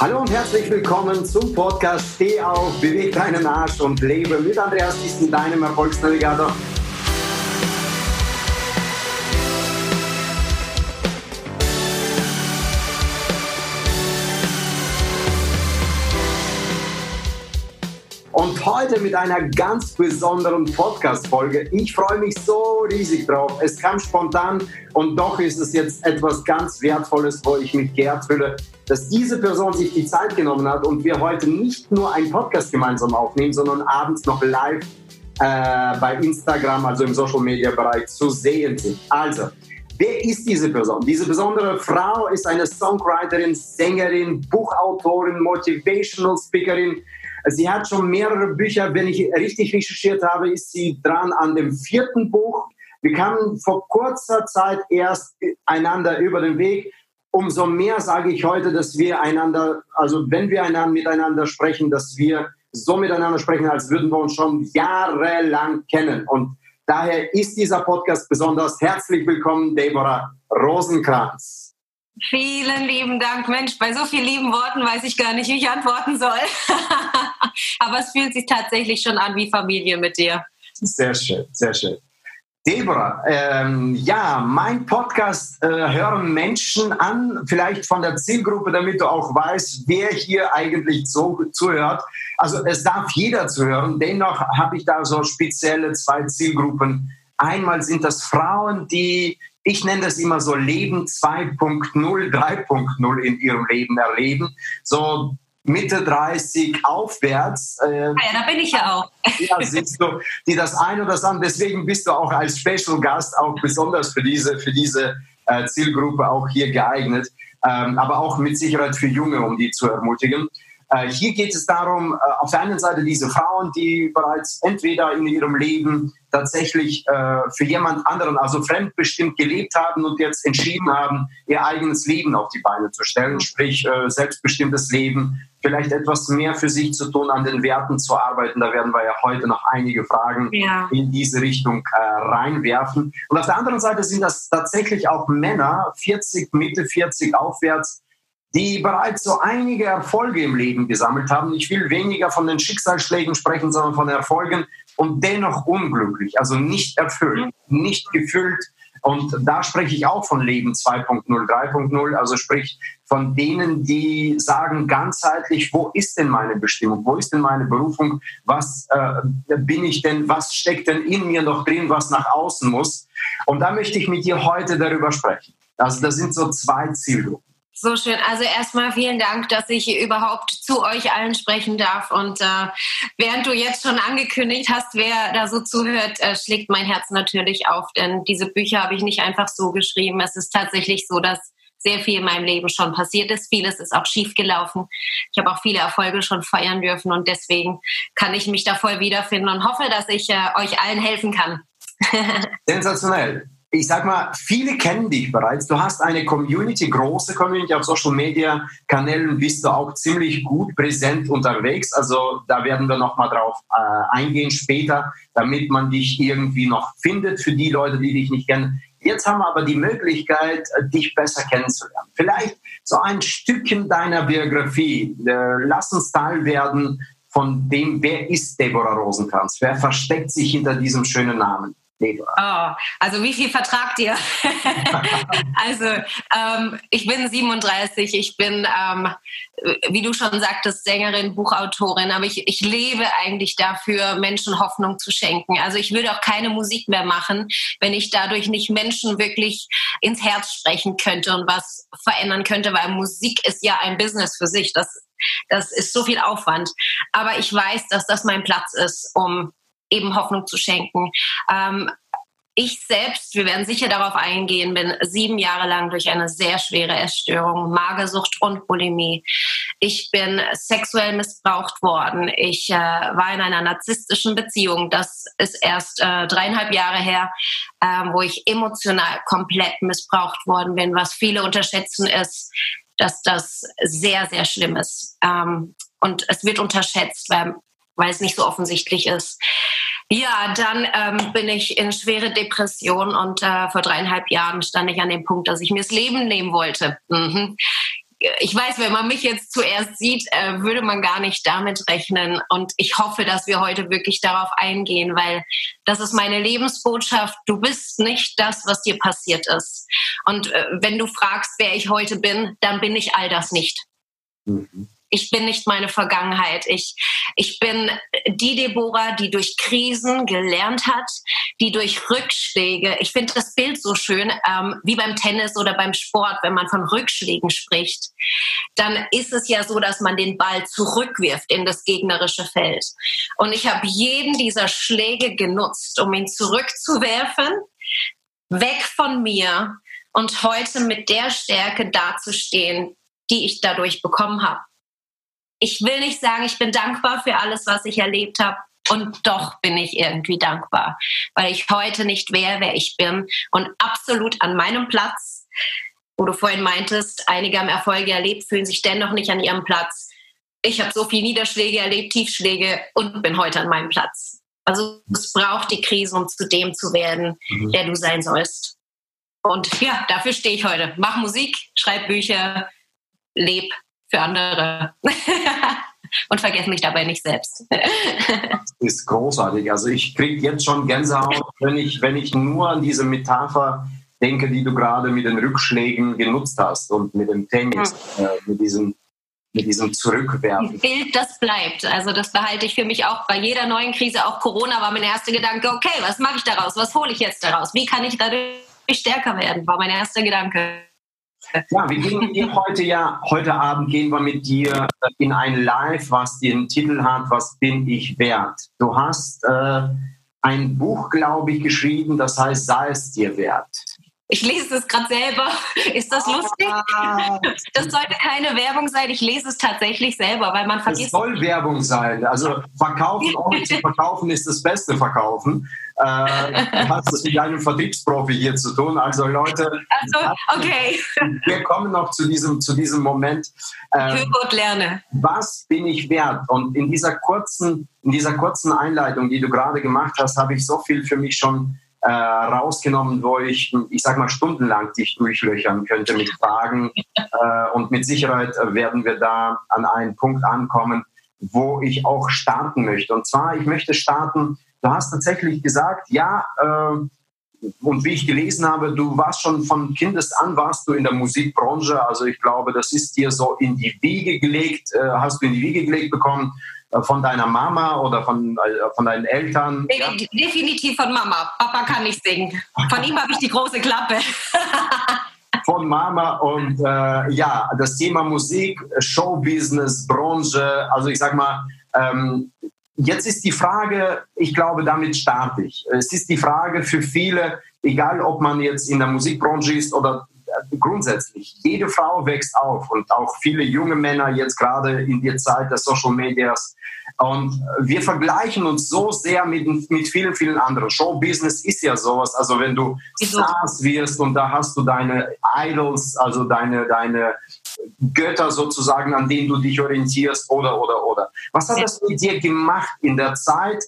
Hallo und herzlich willkommen zum Podcast Steh auf, beweg deinen Arsch und lebe mit Andreas Thyssen, deinem Erfolgsnavigator. Heute mit einer ganz besonderen Podcast-Folge. Ich freue mich so riesig drauf. Es kam spontan und doch ist es jetzt etwas ganz Wertvolles, wo ich mich geehrt fühle, dass diese Person sich die Zeit genommen hat und wir heute nicht nur einen Podcast gemeinsam aufnehmen, sondern abends noch live äh, bei Instagram, also im Social Media Bereich, zu sehen sind. Also, Wer ist diese Person? Diese besondere Frau ist eine Songwriterin, Sängerin, Buchautorin, Motivational Speakerin, Sie hat schon mehrere Bücher, wenn ich richtig recherchiert habe, ist sie dran an dem vierten Buch. Wir kamen vor kurzer Zeit erst einander über den Weg. Umso mehr sage ich heute, dass wir einander, also wenn wir einander miteinander sprechen, dass wir so miteinander sprechen, als würden wir uns schon jahrelang kennen. Und daher ist dieser Podcast besonders herzlich willkommen, Deborah Rosenkranz. Vielen lieben Dank. Mensch, bei so vielen lieben Worten weiß ich gar nicht, wie ich antworten soll. Aber es fühlt sich tatsächlich schon an wie Familie mit dir. Sehr schön, sehr schön. Deborah, ähm, ja, mein Podcast äh, hören Menschen an, vielleicht von der Zielgruppe, damit du auch weißt, wer hier eigentlich so zuhört. Also es darf jeder zuhören. Dennoch habe ich da so spezielle zwei Zielgruppen. Einmal sind das Frauen, die ich nenne das immer so Leben 2.0, 3.0 in ihrem Leben erleben. So Mitte 30 aufwärts. Äh, ah ja, da bin ich ja auch. ja, siehst du, die das eine oder das andere, deswegen bist du auch als Special Gast auch besonders für diese, für diese äh, Zielgruppe auch hier geeignet, ähm, aber auch mit Sicherheit für Junge, um die zu ermutigen. Äh, hier geht es darum, äh, auf der einen Seite diese Frauen, die bereits entweder in ihrem Leben tatsächlich äh, für jemand anderen, also fremdbestimmt gelebt haben und jetzt entschieden haben, ihr eigenes Leben auf die Beine zu stellen, sprich selbstbestimmtes Leben, vielleicht etwas mehr für sich zu tun, an den Werten zu arbeiten. Da werden wir ja heute noch einige Fragen ja. in diese Richtung äh, reinwerfen. Und auf der anderen Seite sind das tatsächlich auch Männer, 40, Mitte 40 aufwärts, die bereits so einige Erfolge im Leben gesammelt haben. Ich will weniger von den Schicksalsschlägen sprechen, sondern von Erfolgen und dennoch unglücklich, also nicht erfüllt, nicht gefüllt. Und da spreche ich auch von Leben 2.0, 3.0, also sprich von denen, die sagen ganzheitlich, wo ist denn meine Bestimmung, wo ist denn meine Berufung, was äh, bin ich denn, was steckt denn in mir noch drin, was nach außen muss. Und da möchte ich mit dir heute darüber sprechen. Also das sind so zwei Zielgruppen. So schön. Also erstmal vielen Dank, dass ich überhaupt zu euch allen sprechen darf. Und äh, während du jetzt schon angekündigt hast, wer da so zuhört, äh, schlägt mein Herz natürlich auf. Denn diese Bücher habe ich nicht einfach so geschrieben. Es ist tatsächlich so, dass sehr viel in meinem Leben schon passiert ist. Vieles ist auch schief gelaufen. Ich habe auch viele Erfolge schon feiern dürfen und deswegen kann ich mich da voll wiederfinden und hoffe, dass ich äh, euch allen helfen kann. Sensationell ich sag mal, viele kennen dich bereits. Du hast eine Community, große Community auf Social Media Kanälen, bist du auch ziemlich gut präsent unterwegs. Also da werden wir noch mal drauf äh, eingehen später, damit man dich irgendwie noch findet für die Leute, die dich nicht kennen. Jetzt haben wir aber die Möglichkeit, dich besser kennenzulernen. Vielleicht so ein Stückchen deiner Biografie. Äh, lass uns Teil werden von dem, wer ist Deborah Rosenkranz? Wer versteckt sich hinter diesem schönen Namen? Oh, also wie viel vertragt ihr? also ähm, ich bin 37, ich bin, ähm, wie du schon sagtest, Sängerin, Buchautorin, aber ich, ich lebe eigentlich dafür, Menschen Hoffnung zu schenken. Also ich würde auch keine Musik mehr machen, wenn ich dadurch nicht Menschen wirklich ins Herz sprechen könnte und was verändern könnte, weil Musik ist ja ein Business für sich. Das, das ist so viel Aufwand. Aber ich weiß, dass das mein Platz ist, um eben Hoffnung zu schenken. Ähm, ich selbst, wir werden sicher darauf eingehen, bin sieben Jahre lang durch eine sehr schwere Essstörung, Magersucht und Bulimie. Ich bin sexuell missbraucht worden. Ich äh, war in einer narzisstischen Beziehung. Das ist erst äh, dreieinhalb Jahre her, äh, wo ich emotional komplett missbraucht worden bin. Was viele unterschätzen ist, dass das sehr, sehr schlimm ist. Ähm, und es wird unterschätzt, weil weil es nicht so offensichtlich ist. Ja, dann ähm, bin ich in schwere Depression und äh, vor dreieinhalb Jahren stand ich an dem Punkt, dass ich mir das Leben nehmen wollte. Mhm. ich weiß, wenn man mich jetzt zuerst sieht, äh, würde man gar nicht damit rechnen. Und ich hoffe, dass wir heute wirklich darauf eingehen, weil das ist meine Lebensbotschaft. Du bist nicht das, was dir passiert ist. Und äh, wenn du fragst, wer ich heute bin, dann bin ich all das nicht. Mhm ich bin nicht meine Vergangenheit. Ich, ich bin die Deborah, die durch Krisen gelernt hat, die durch Rückschläge, ich finde das Bild so schön, ähm, wie beim Tennis oder beim Sport, wenn man von Rückschlägen spricht, dann ist es ja so, dass man den Ball zurückwirft in das gegnerische Feld. Und ich habe jeden dieser Schläge genutzt, um ihn zurückzuwerfen, weg von mir und heute mit der Stärke dazustehen, die ich dadurch bekommen habe ich will nicht sagen, ich bin dankbar für alles, was ich erlebt habe. Und doch bin ich irgendwie dankbar, weil ich heute nicht wäre, wer ich bin und absolut an meinem Platz, wo du vorhin meintest, einige haben Erfolge erlebt, fühlen sich dennoch nicht an ihrem Platz. Ich habe so viele Niederschläge erlebt, Tiefschläge und bin heute an meinem Platz. Also es braucht die Krise, um zu dem zu werden, mhm. der du sein sollst. Und ja, dafür stehe ich heute. Mach Musik, schreib Bücher, leb für andere. und vergesse mich dabei nicht selbst. das ist großartig. Also ich kriege jetzt schon Gänsehaut, wenn ich, wenn ich nur an diese Metapher denke, die du gerade mit den Rückschlägen genutzt hast und mit dem Tennis, mhm. äh, mit diesem mit diesem Zurückwerfen. Bild, das bleibt. Also das behalte ich für mich auch bei jeder neuen Krise. Auch Corona war mein erster Gedanke, okay, was mache ich daraus? Was hole ich jetzt daraus? Wie kann ich dadurch stärker werden? War mein erster Gedanke. Ja, wir gehen mit dir heute ja, heute Abend gehen wir mit dir in ein Live, was den Titel hat, Was bin ich wert? Du hast äh, ein Buch, glaube ich, geschrieben, das heißt, sei es dir wert. Ich lese es gerade selber. Ist das lustig? Ah. Das sollte keine Werbung sein. Ich lese es tatsächlich selber, weil man vergisst. Es soll Werbung sein. Also verkaufen, ohne zu verkaufen, ist das beste Verkaufen. Äh, du hast es mit einem Vertriebsprofi hier zu tun. Also Leute, also, okay. wir kommen noch zu diesem, zu diesem Moment. Und lerne. Was bin ich wert? Und in dieser kurzen, in dieser kurzen Einleitung, die du gerade gemacht hast, habe ich so viel für mich schon äh, rausgenommen, wo ich, ich sag mal, stundenlang dich durchlöchern könnte mit Fragen. äh, und mit Sicherheit werden wir da an einen Punkt ankommen, wo ich auch starten möchte. Und zwar, ich möchte starten Du hast tatsächlich gesagt, ja, äh, und wie ich gelesen habe, du warst schon von Kindesan warst du in der Musikbranche. Also ich glaube, das ist dir so in die Wiege gelegt, äh, hast du in die Wiege gelegt bekommen äh, von deiner Mama oder von, äh, von deinen Eltern? De ja? Definitiv von Mama. Papa kann nicht singen. Von ihm habe ich die große Klappe. von Mama und äh, ja, das Thema Musik, Showbusiness, Branche, also ich sag mal, ähm, Jetzt ist die Frage, ich glaube, damit starte ich. Es ist die Frage für viele, egal ob man jetzt in der Musikbranche ist oder äh, grundsätzlich, jede Frau wächst auf und auch viele junge Männer jetzt gerade in der Zeit der Social Medias. Und wir vergleichen uns so sehr mit, mit vielen, vielen anderen. Showbusiness ist ja sowas. Also wenn du Stars wirst und da hast du deine Idols, also deine, deine Götter sozusagen, an denen du dich orientierst oder, oder, oder. Was hat das mit dir gemacht in der Zeit?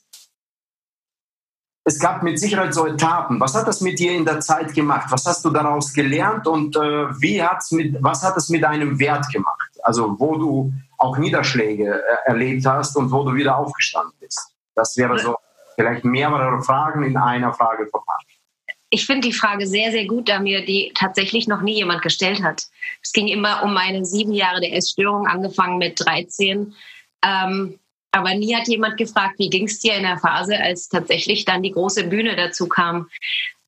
Es gab mit Sicherheit so Etappen. Was hat das mit dir in der Zeit gemacht? Was hast du daraus gelernt und äh, wie hat's mit, was hat es mit deinem Wert gemacht? Also wo du auch Niederschläge äh, erlebt hast und wo du wieder aufgestanden bist. Das wäre so vielleicht mehrere Fragen in einer Frage verpackt. Ich finde die Frage sehr, sehr gut, da mir die tatsächlich noch nie jemand gestellt hat. Es ging immer um meine sieben Jahre der Essstörung, angefangen mit 13. Ähm, aber nie hat jemand gefragt, wie ging es dir in der Phase, als tatsächlich dann die große Bühne dazu kam.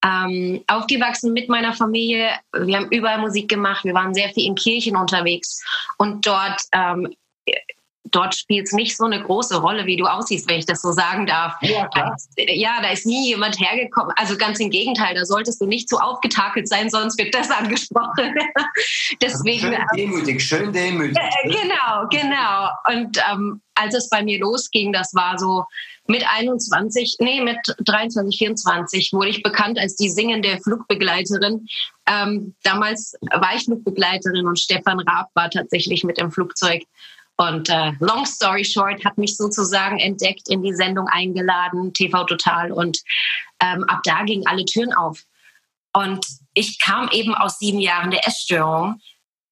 Ähm, aufgewachsen mit meiner Familie, wir haben überall Musik gemacht, wir waren sehr viel in Kirchen unterwegs und dort ähm, dort spielt es nicht so eine große Rolle, wie du aussiehst, wenn ich das so sagen darf. Ja, klar. ja, da ist nie jemand hergekommen. Also ganz im Gegenteil, da solltest du nicht so aufgetakelt sein, sonst wird das angesprochen. Deswegen, schön demütig, schön demütig. Äh, genau, genau. Und ähm, als es bei mir losging, das war so mit 21, nee, mit 23, 24 wurde ich bekannt als die singende Flugbegleiterin. Ähm, damals war ich Flugbegleiterin und Stefan Raab war tatsächlich mit dem Flugzeug und äh, long story short, hat mich sozusagen entdeckt, in die Sendung eingeladen, TV Total. Und ähm, ab da gingen alle Türen auf. Und ich kam eben aus sieben Jahren der Essstörung.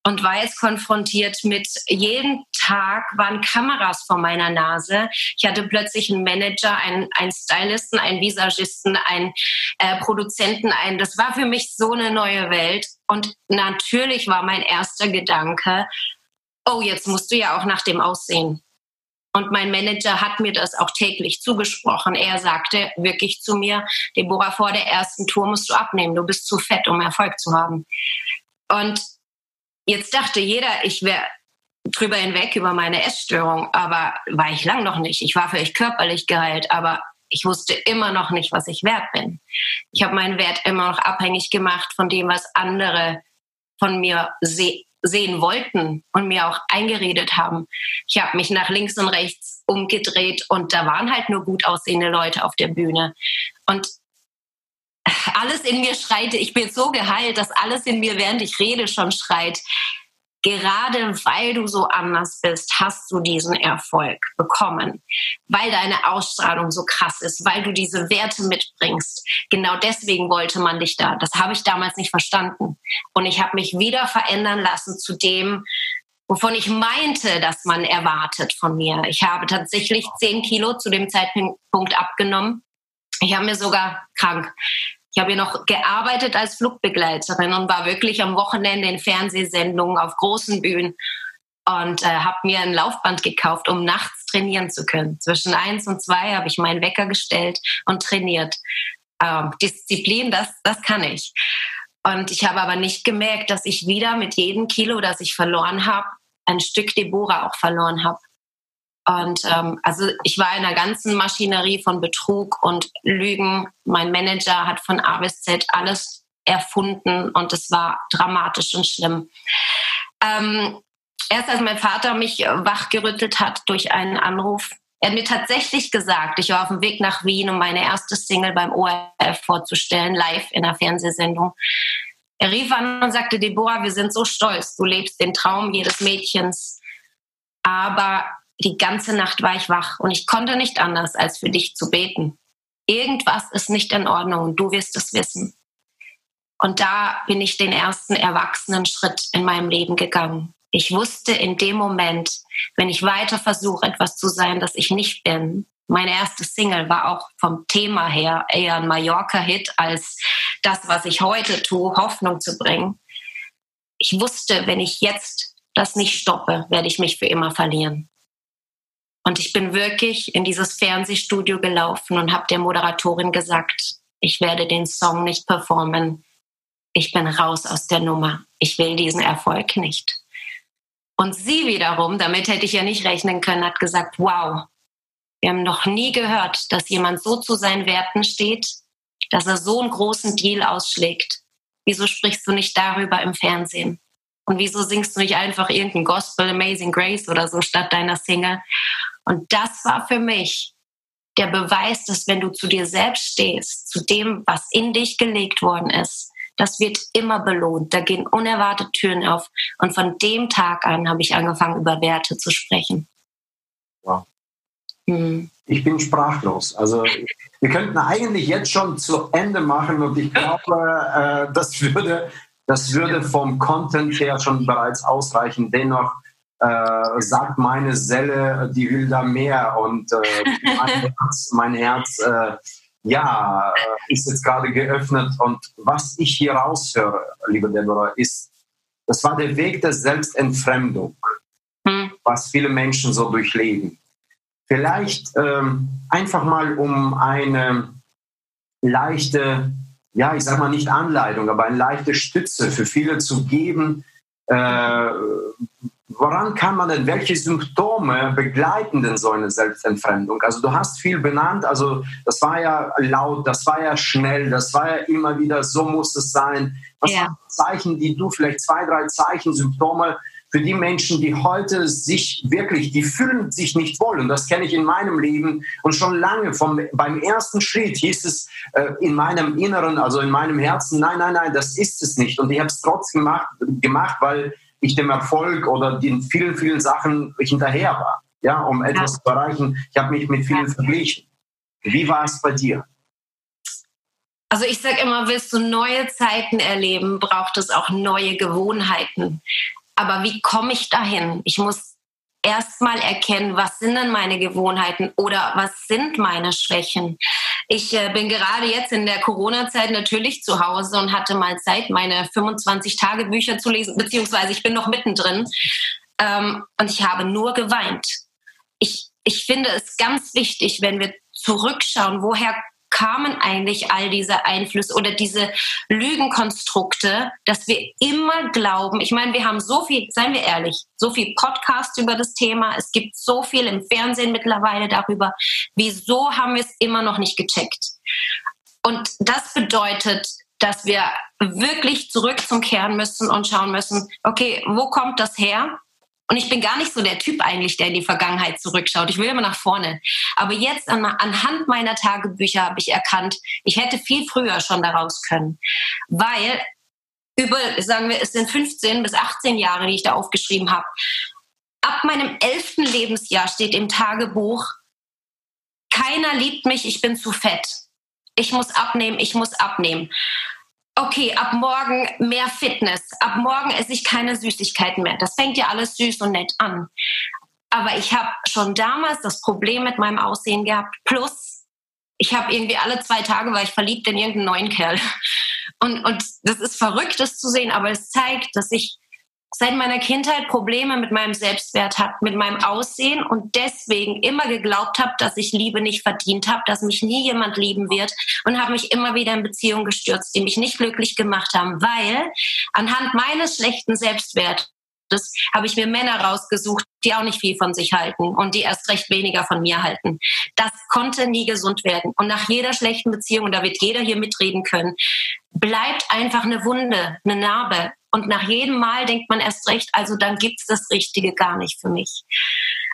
und war jetzt konfrontiert mit jeden Tag waren Kameras vor meiner Nase. Ich hatte plötzlich einen Manager, einen, einen Stylisten, einen Visagisten, einen äh, Produzenten, einen. Das war für mich so eine neue Welt. Und natürlich war mein erster Gedanke, oh, jetzt musst du ja auch nach dem Aussehen. Und mein Manager hat mir das auch täglich zugesprochen. Er sagte wirklich zu mir, Deborah, vor der ersten Tour musst du abnehmen. Du bist zu fett, um Erfolg zu haben. Und jetzt dachte jeder, ich wäre drüber hinweg über meine Essstörung, aber war ich lang noch nicht. Ich war vielleicht körperlich geheilt, aber ich wusste immer noch nicht, was ich wert bin. Ich habe meinen Wert immer noch abhängig gemacht von dem, was andere von mir sehen wollten und mir auch eingeredet haben. Ich habe mich nach links und rechts umgedreht und da waren halt nur gut aussehende Leute auf der Bühne. Und alles in mir schreit, ich bin so geheilt, dass alles in mir, während ich rede, schon schreit, gerade weil du so anders bist, hast du diesen Erfolg bekommen, weil deine Ausstrahlung so krass ist, weil du diese Werte mitbringst. Genau deswegen wollte man dich da. Das habe ich damals nicht verstanden. Und ich habe mich wieder verändern lassen zu dem, wovon ich meinte, dass man erwartet von mir. Ich habe tatsächlich zehn Kilo zu dem Zeitpunkt abgenommen. Ich habe mir sogar krank ich habe ja noch gearbeitet als Flugbegleiterin und war wirklich am Wochenende in Fernsehsendungen auf großen Bühnen und äh, habe mir ein Laufband gekauft, um nachts trainieren zu können. Zwischen eins und zwei habe ich meinen Wecker gestellt und trainiert. Ähm, Disziplin, das, das kann ich. Und ich habe aber nicht gemerkt, dass ich wieder mit jedem Kilo, das ich verloren habe, ein Stück Deborah auch verloren habe. Und ähm, also ich war in einer ganzen Maschinerie von Betrug und Lügen. Mein Manager hat von A bis Z alles erfunden und es war dramatisch und schlimm. Ähm, erst als mein Vater mich wachgerüttelt hat durch einen Anruf, er hat mir tatsächlich gesagt, ich war auf dem Weg nach Wien, um meine erste Single beim ORF vorzustellen, live in einer Fernsehsendung. Er rief an und sagte, Deborah, wir sind so stolz, du lebst den Traum jedes Mädchens, aber die ganze Nacht war ich wach und ich konnte nicht anders, als für dich zu beten. Irgendwas ist nicht in Ordnung und du wirst es wissen. Und da bin ich den ersten erwachsenen Schritt in meinem Leben gegangen. Ich wusste in dem Moment, wenn ich weiter versuche, etwas zu sein, das ich nicht bin, meine erste Single war auch vom Thema her eher ein Mallorca-Hit als das, was ich heute tue, Hoffnung zu bringen. Ich wusste, wenn ich jetzt das nicht stoppe, werde ich mich für immer verlieren. Und ich bin wirklich in dieses Fernsehstudio gelaufen und habe der Moderatorin gesagt, ich werde den Song nicht performen. Ich bin raus aus der Nummer. Ich will diesen Erfolg nicht. Und sie wiederum, damit hätte ich ja nicht rechnen können, hat gesagt, wow, wir haben noch nie gehört, dass jemand so zu seinen Werten steht, dass er so einen großen Deal ausschlägt. Wieso sprichst du nicht darüber im Fernsehen? Und wieso singst du nicht einfach irgendein Gospel Amazing Grace oder so statt deiner Single? Und das war für mich der Beweis, dass wenn du zu dir selbst stehst, zu dem, was in dich gelegt worden ist, das wird immer belohnt. Da gehen unerwartete Türen auf. Und von dem Tag an habe ich angefangen, über Werte zu sprechen. Wow. Hm. Ich bin sprachlos. Also wir könnten eigentlich jetzt schon zu Ende machen und ich glaube, äh, das, würde, das würde vom Content her schon bereits ausreichen. Dennoch äh, sagt meine Selle, die will da mehr und äh, mein Herz, mein Herz äh, ja, äh, ist jetzt gerade geöffnet und was ich hier raushöre, liebe Deborah, ist, das war der Weg der Selbstentfremdung, hm. was viele Menschen so durchleben. Vielleicht ähm, einfach mal um eine leichte, ja, ich sag mal nicht Anleitung, aber eine leichte Stütze für viele zu geben, äh, woran kann man denn, welche Symptome begleiten denn so eine Selbstentfremdung? Also du hast viel benannt, also das war ja laut, das war ja schnell, das war ja immer wieder, so muss es sein. Was ja. Zeichen, die du vielleicht zwei, drei Zeichen, Symptome für die Menschen, die heute sich wirklich, die fühlen sich nicht wohl. Und das kenne ich in meinem Leben. Und schon lange vom, beim ersten Schritt hieß es äh, in meinem Inneren, also in meinem Herzen, nein, nein, nein, das ist es nicht. Und ich habe es trotzdem gemacht, gemacht, weil ich dem Erfolg oder den vielen, vielen Sachen hinterher war, ja, um etwas ja. zu erreichen. Ich habe mich mit vielen ja. verglichen. Wie war es bei dir? Also ich sage immer, willst du neue Zeiten erleben, braucht es auch neue Gewohnheiten. Aber wie komme ich dahin? Ich muss erstmal erkennen, was sind denn meine Gewohnheiten oder was sind meine Schwächen. Ich äh, bin gerade jetzt in der Corona-Zeit natürlich zu Hause und hatte mal Zeit, meine 25 Tagebücher zu lesen, beziehungsweise ich bin noch mittendrin ähm, und ich habe nur geweint. Ich, ich finde es ganz wichtig, wenn wir zurückschauen, woher kamen eigentlich all diese Einflüsse oder diese Lügenkonstrukte, dass wir immer glauben, ich meine, wir haben so viel, seien wir ehrlich, so viel Podcasts über das Thema, es gibt so viel im Fernsehen mittlerweile darüber. Wieso haben wir es immer noch nicht gecheckt? Und das bedeutet, dass wir wirklich zurück zum Kern müssen und schauen müssen, okay, wo kommt das her? Und ich bin gar nicht so der Typ eigentlich, der in die Vergangenheit zurückschaut. Ich will immer nach vorne. Aber jetzt an, anhand meiner Tagebücher habe ich erkannt, ich hätte viel früher schon daraus können. Weil über, sagen wir, es sind 15 bis 18 Jahre, die ich da aufgeschrieben habe. Ab meinem elften Lebensjahr steht im Tagebuch, keiner liebt mich, ich bin zu fett. Ich muss abnehmen, ich muss abnehmen okay, ab morgen mehr Fitness, ab morgen esse ich keine Süßigkeiten mehr. Das fängt ja alles süß und nett an. Aber ich habe schon damals das Problem mit meinem Aussehen gehabt. Plus, ich habe irgendwie alle zwei Tage war ich verliebt in irgendeinen neuen Kerl. Und, und das ist verrückt, das zu sehen, aber es zeigt, dass ich seit meiner Kindheit Probleme mit meinem Selbstwert hat, mit meinem Aussehen und deswegen immer geglaubt habe, dass ich Liebe nicht verdient habe, dass mich nie jemand lieben wird und habe mich immer wieder in Beziehungen gestürzt, die mich nicht glücklich gemacht haben, weil anhand meines schlechten Selbstwerts habe ich mir Männer rausgesucht, die auch nicht viel von sich halten und die erst recht weniger von mir halten. Das konnte nie gesund werden. Und nach jeder schlechten Beziehung, und da wird jeder hier mitreden können, bleibt einfach eine Wunde, eine Narbe. Und nach jedem Mal denkt man erst recht, also dann gibt es das Richtige gar nicht für mich.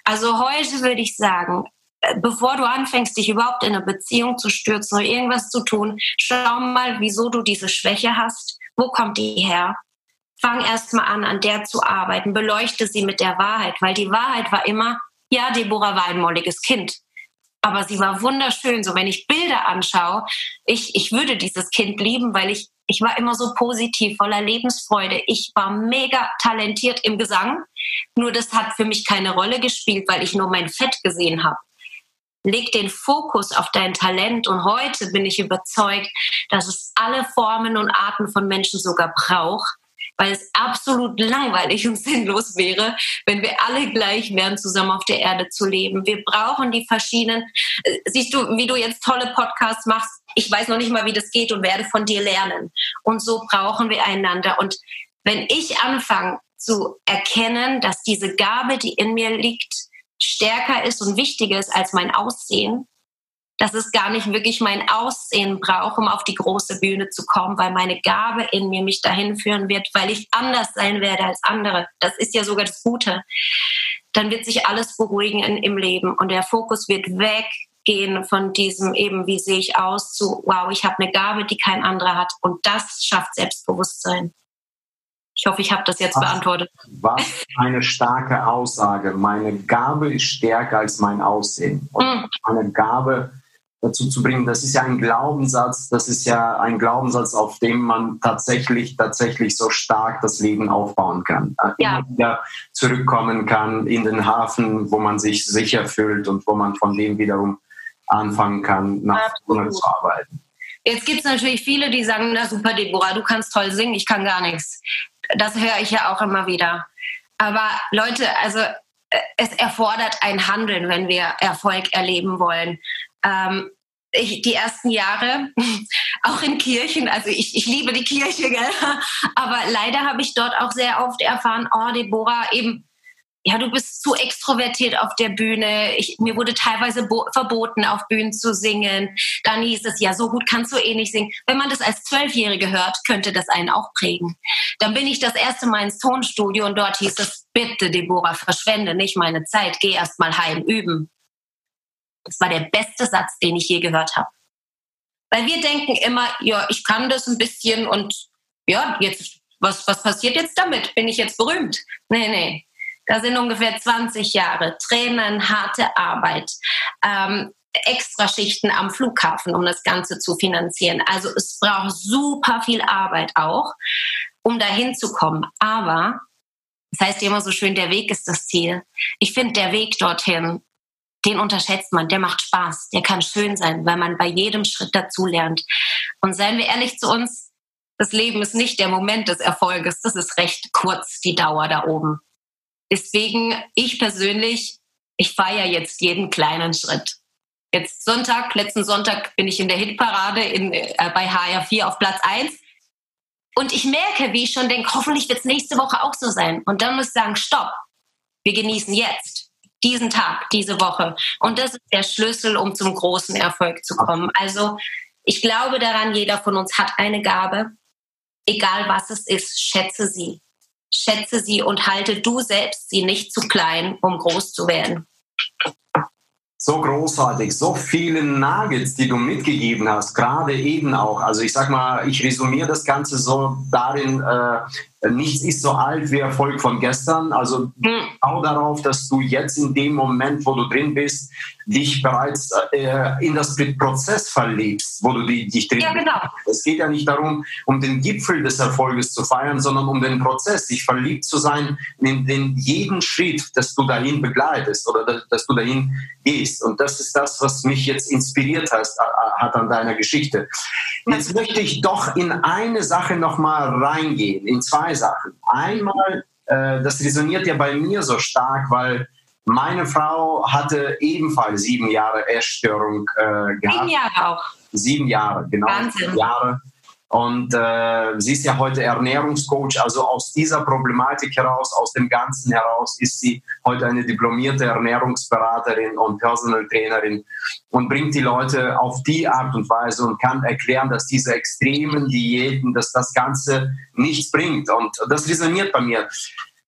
Also heute würde ich sagen, äh, bevor du anfängst, dich überhaupt in eine Beziehung zu stürzen oder irgendwas zu tun, schau mal, wieso du diese Schwäche hast. Wo kommt die her? Fang erst mal an, an der zu arbeiten. Beleuchte sie mit der Wahrheit, weil die Wahrheit war immer, ja, Deborah war ein molliges Kind aber sie war wunderschön. So, wenn ich Bilder anschaue, ich, ich würde dieses Kind lieben, weil ich, ich war immer so positiv, voller Lebensfreude. Ich war mega talentiert im Gesang. Nur das hat für mich keine Rolle gespielt, weil ich nur mein Fett gesehen habe. Leg den Fokus auf dein Talent und heute bin ich überzeugt, dass es alle Formen und Arten von Menschen sogar braucht, weil es absolut langweilig und sinnlos wäre, wenn wir alle gleich wären, zusammen auf der Erde zu leben. Wir brauchen die verschiedenen, äh, siehst du, wie du jetzt tolle Podcasts machst, ich weiß noch nicht mal, wie das geht und werde von dir lernen. Und so brauchen wir einander. Und wenn ich anfange zu erkennen, dass diese Gabe, die in mir liegt, stärker ist und wichtiger ist als mein Aussehen, dass es gar nicht wirklich mein Aussehen braucht, um auf die große Bühne zu kommen, weil meine Gabe in mir mich dahin führen wird, weil ich anders sein werde als andere. Das ist ja sogar das Gute. Dann wird sich alles beruhigen in, im Leben und der Fokus wird weggehen von diesem eben, wie sehe ich aus, zu, wow, ich habe eine Gabe, die kein anderer hat. Und das schafft Selbstbewusstsein. Ich hoffe, ich habe das jetzt was, beantwortet. Was eine starke Aussage. Meine Gabe ist stärker als mein Aussehen. Und mm. meine Gabe dazu zu bringen. Das ist ja ein Glaubenssatz, das ist ja ein Glaubenssatz, auf dem man tatsächlich, tatsächlich so stark das Leben aufbauen kann. Äh, ja. Immer wieder zurückkommen kann in den Hafen, wo man sich sicher fühlt und wo man von dem wiederum anfangen kann, nach vorne zu arbeiten. Jetzt gibt es natürlich viele, die sagen, na super, Deborah, du kannst toll singen, ich kann gar nichts. Das höre ich ja auch immer wieder. Aber Leute, also äh, es erfordert ein Handeln, wenn wir Erfolg erleben wollen ähm, ich, die ersten Jahre, auch in Kirchen, also ich, ich liebe die Kirche, gell? aber leider habe ich dort auch sehr oft erfahren, oh Deborah, eben, ja, du bist zu extrovertiert auf der Bühne. Ich, mir wurde teilweise verboten, auf Bühnen zu singen. Dann hieß es, ja, so gut kannst du eh nicht singen. Wenn man das als Zwölfjährige hört, könnte das einen auch prägen. Dann bin ich das erste Mal ins Tonstudio und dort hieß es, bitte, Deborah, verschwende nicht meine Zeit, geh erst mal heim üben. Das war der beste Satz, den ich je gehört habe. Weil wir denken immer, ja, ich kann das ein bisschen und ja, jetzt, was, was passiert jetzt damit? Bin ich jetzt berühmt? Nee, nee. Da sind ungefähr 20 Jahre Tränen, harte Arbeit, ähm, Extraschichten am Flughafen, um das Ganze zu finanzieren. Also es braucht super viel Arbeit auch, um dahin zu kommen. Aber Das heißt immer so schön, der Weg ist das Ziel. Ich finde, der Weg dorthin, den unterschätzt man, der macht Spaß, der kann schön sein, weil man bei jedem Schritt dazulernt. Und seien wir ehrlich zu uns, das Leben ist nicht der Moment des Erfolges, das ist recht kurz, die Dauer da oben. Deswegen, ich persönlich, ich feiere jetzt jeden kleinen Schritt. Jetzt Sonntag, letzten Sonntag bin ich in der Hitparade in, äh, bei HR4 auf Platz 1. Und ich merke, wie ich schon denke, hoffentlich wird es nächste Woche auch so sein. Und dann muss ich sagen, stopp, wir genießen jetzt diesen Tag, diese Woche. Und das ist der Schlüssel, um zum großen Erfolg zu kommen. Also ich glaube daran, jeder von uns hat eine Gabe. Egal was es ist, schätze sie. Schätze sie und halte du selbst sie nicht zu klein, um groß zu werden so großartig, so viele Nuggets, die du mitgegeben hast, gerade eben auch. Also ich sag mal, ich resümiere das Ganze so darin, äh, nichts ist so alt wie Erfolg von gestern. Also mhm. auch darauf, dass du jetzt in dem Moment, wo du drin bist, dich bereits äh, in das Prozess verlebst, wo du dich drin Ja, genau. Es geht ja nicht darum, um den Gipfel des Erfolges zu feiern, sondern um den Prozess, dich verliebt zu sein in den jeden Schritt, dass du dahin begleitest oder dass du dahin gehst. Und das ist das, was mich jetzt inspiriert hat, äh, hat an deiner Geschichte. Jetzt möchte ich doch in eine Sache nochmal reingehen, in zwei Sachen. Einmal, äh, das resoniert ja bei mir so stark, weil meine Frau hatte ebenfalls sieben Jahre Essstörung äh, gehabt. Sieben Jahre auch. Sieben Jahre, genau. Wahnsinn. Jahre. Und äh, sie ist ja heute Ernährungscoach. Also aus dieser Problematik heraus, aus dem Ganzen heraus, ist sie heute eine diplomierte Ernährungsberaterin und Personal Trainerin und bringt die Leute auf die Art und Weise und kann erklären, dass diese extremen Diäten, dass das Ganze nichts bringt. Und das resoniert bei mir.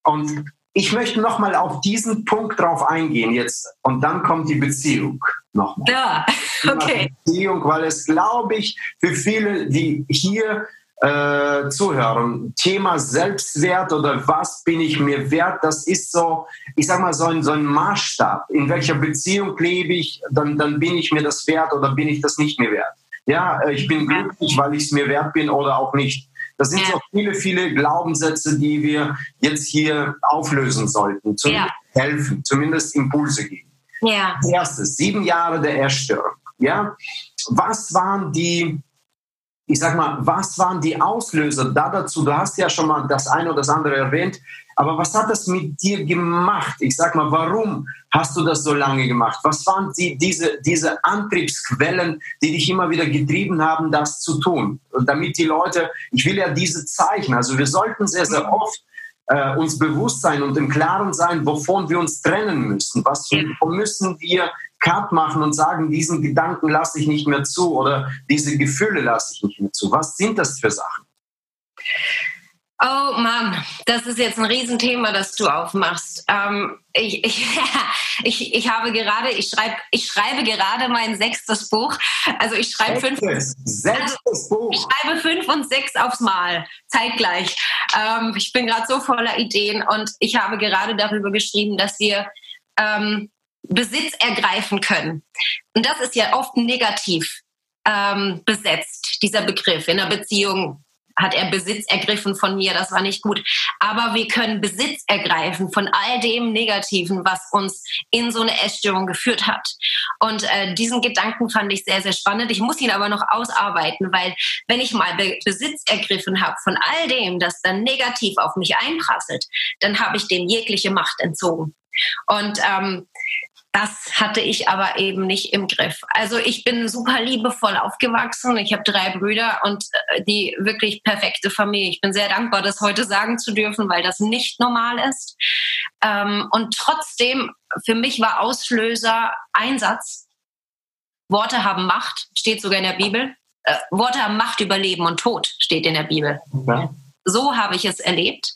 Und ich möchte nochmal auf diesen Punkt drauf eingehen jetzt. Und dann kommt die Beziehung nochmal. Ja, okay. Beziehung, weil es, glaube ich, für viele, die hier äh, zuhören, Thema Selbstwert oder was bin ich mir wert, das ist so, ich sag mal, so ein, so ein Maßstab. In welcher Beziehung lebe ich, dann, dann bin ich mir das wert oder bin ich das nicht mehr wert. Ja, äh, ich bin glücklich, weil ich es mir wert bin oder auch nicht. Das sind ja. so viele, viele Glaubenssätze, die wir jetzt hier auflösen sollten, zumindest ja. helfen, zumindest Impulse geben. Ja. Erstes, sieben Jahre der Essstörung. Ja, was waren die, ich sag mal, was waren die Auslöser da dazu? Du hast ja schon mal das eine oder das andere erwähnt, aber was hat das mit dir gemacht? Ich sag mal, warum hast du das so lange gemacht? Was waren die, diese, diese Antriebsquellen, die dich immer wieder getrieben haben, das zu tun? Und damit die Leute, ich will ja diese Zeichen, also wir sollten sehr, sehr oft äh, uns bewusst sein und im Klaren sein, wovon wir uns trennen müssen. Was müssen wir Cut machen und sagen, diesen Gedanken lasse ich nicht mehr zu oder diese Gefühle lasse ich nicht mehr zu. Was sind das für Sachen? Oh Mann, das ist jetzt ein Riesenthema, das du aufmachst. Ähm, ich, ich, ich, ich habe gerade, ich schreibe, ich schreibe gerade mein sechstes Buch. Also ich schreibe fünf, sechstes also Buch. Ich schreibe fünf und sechs aufs Mal, zeitgleich. Ähm, ich bin gerade so voller Ideen und ich habe gerade darüber geschrieben, dass wir ähm, Besitz ergreifen können. Und das ist ja oft negativ ähm, besetzt, dieser Begriff in einer Beziehung hat er Besitz ergriffen von mir, das war nicht gut. Aber wir können Besitz ergreifen von all dem Negativen, was uns in so eine Essstörung geführt hat. Und äh, diesen Gedanken fand ich sehr, sehr spannend. Ich muss ihn aber noch ausarbeiten, weil wenn ich mal Be Besitz ergriffen habe von all dem, das dann negativ auf mich einprasselt, dann habe ich dem jegliche Macht entzogen. Und ähm, das hatte ich aber eben nicht im Griff. Also ich bin super liebevoll aufgewachsen. Ich habe drei Brüder und äh, die wirklich perfekte Familie. Ich bin sehr dankbar, das heute sagen zu dürfen, weil das nicht normal ist. Ähm, und trotzdem, für mich war Auslöser Einsatz. Worte haben Macht, steht sogar in der Bibel. Äh, Worte haben Macht über Leben und Tod, steht in der Bibel. Ja. So habe ich es erlebt.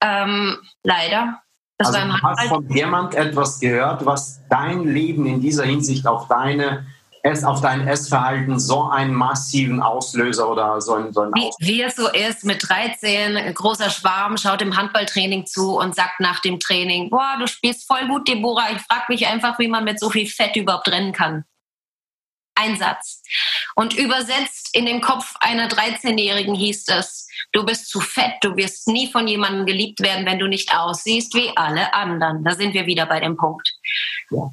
Ähm, leider. Das also, du hast von jemand etwas gehört, was dein Leben in dieser Hinsicht auf deine auf dein Essverhalten so einen massiven Auslöser oder so ein, so ein wie, wie es so ist, mit 13, großer Schwarm, schaut im Handballtraining zu und sagt nach dem Training, boah, du spielst voll gut, Deborah, ich frage mich einfach, wie man mit so viel Fett überhaupt rennen kann. Ein Satz. Und übersetzt in den Kopf einer 13-Jährigen hieß es, du bist zu fett, du wirst nie von jemandem geliebt werden, wenn du nicht aussiehst wie alle anderen. Da sind wir wieder bei dem Punkt. Ja.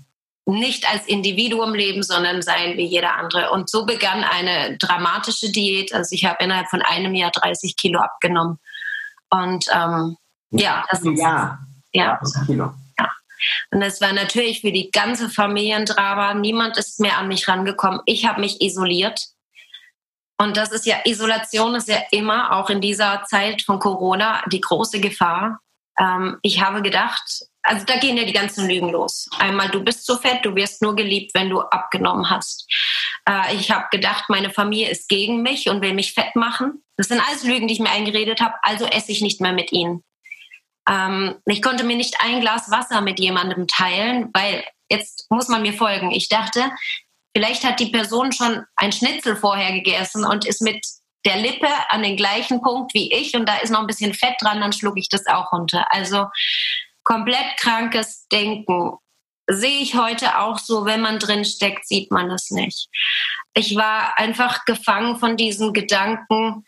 Nicht als Individuum leben, sondern sein wie jeder andere. Und so begann eine dramatische Diät. Also ich habe innerhalb von einem Jahr 30 Kilo abgenommen. Und ähm, ja, das ist, ja. ja. Kilo. Und das war natürlich für die ganze Familie. Niemand ist mehr an mich rangekommen. Ich habe mich isoliert. Und das ist ja, Isolation ist ja immer, auch in dieser Zeit von Corona, die große Gefahr. Ähm, ich habe gedacht, also da gehen ja die ganzen Lügen los. Einmal, du bist so fett, du wirst nur geliebt, wenn du abgenommen hast. Äh, ich habe gedacht, meine Familie ist gegen mich und will mich fett machen. Das sind alles Lügen, die ich mir eingeredet habe, also esse ich nicht mehr mit ihnen. Ähm, ich konnte mir nicht ein Glas Wasser mit jemandem teilen, weil jetzt muss man mir folgen. Ich dachte, vielleicht hat die Person schon ein Schnitzel vorher gegessen und ist mit der Lippe an den gleichen Punkt wie ich und da ist noch ein bisschen Fett dran, dann schlug ich das auch runter. Also komplett krankes Denken. Sehe ich heute auch so, wenn man drin steckt, sieht man es nicht. Ich war einfach gefangen von diesen Gedanken,